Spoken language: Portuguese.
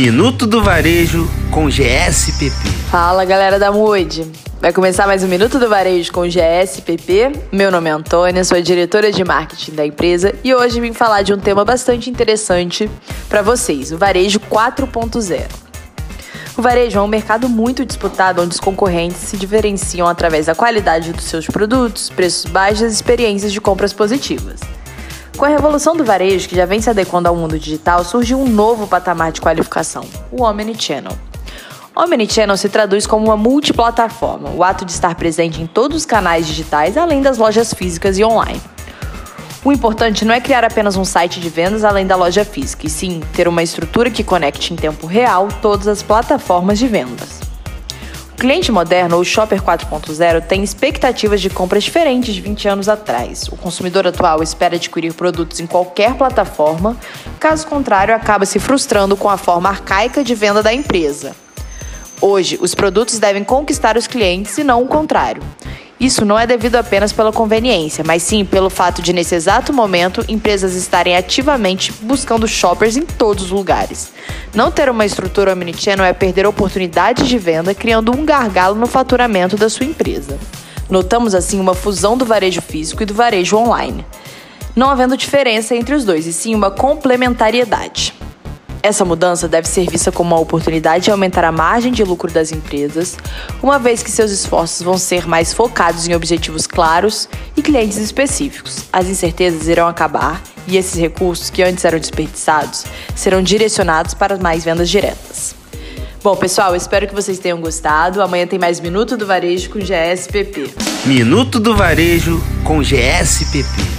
Minuto do Varejo com GSPP. Fala galera da Mude. Vai começar mais um Minuto do Varejo com GSPP. Meu nome é Antônia, sou a diretora de marketing da empresa e hoje vim falar de um tema bastante interessante para vocês: o Varejo 4.0. O varejo é um mercado muito disputado onde os concorrentes se diferenciam através da qualidade dos seus produtos, preços baixos e experiências de compras positivas. Com a revolução do varejo, que já vem se adequando ao mundo digital, surgiu um novo patamar de qualificação, o Omnichannel. Omnichannel se traduz como uma multiplataforma, o ato de estar presente em todos os canais digitais, além das lojas físicas e online. O importante não é criar apenas um site de vendas além da loja física, e sim ter uma estrutura que conecte em tempo real todas as plataformas de vendas cliente moderno ou shopper 4.0 tem expectativas de compras diferentes de 20 anos atrás. O consumidor atual espera adquirir produtos em qualquer plataforma, caso contrário, acaba se frustrando com a forma arcaica de venda da empresa. Hoje, os produtos devem conquistar os clientes e não o contrário. Isso não é devido apenas pela conveniência, mas sim pelo fato de, nesse exato momento, empresas estarem ativamente buscando shoppers em todos os lugares. Não ter uma estrutura omnichannel é perder oportunidades de venda, criando um gargalo no faturamento da sua empresa. Notamos assim uma fusão do varejo físico e do varejo online, não havendo diferença entre os dois, e sim uma complementariedade. Essa mudança deve ser vista como uma oportunidade de aumentar a margem de lucro das empresas, uma vez que seus esforços vão ser mais focados em objetivos claros e clientes específicos. As incertezas irão acabar e esses recursos que antes eram desperdiçados serão direcionados para mais vendas diretas. Bom, pessoal, espero que vocês tenham gostado. Amanhã tem mais Minuto do Varejo com GSPP. Minuto do Varejo com GSPP.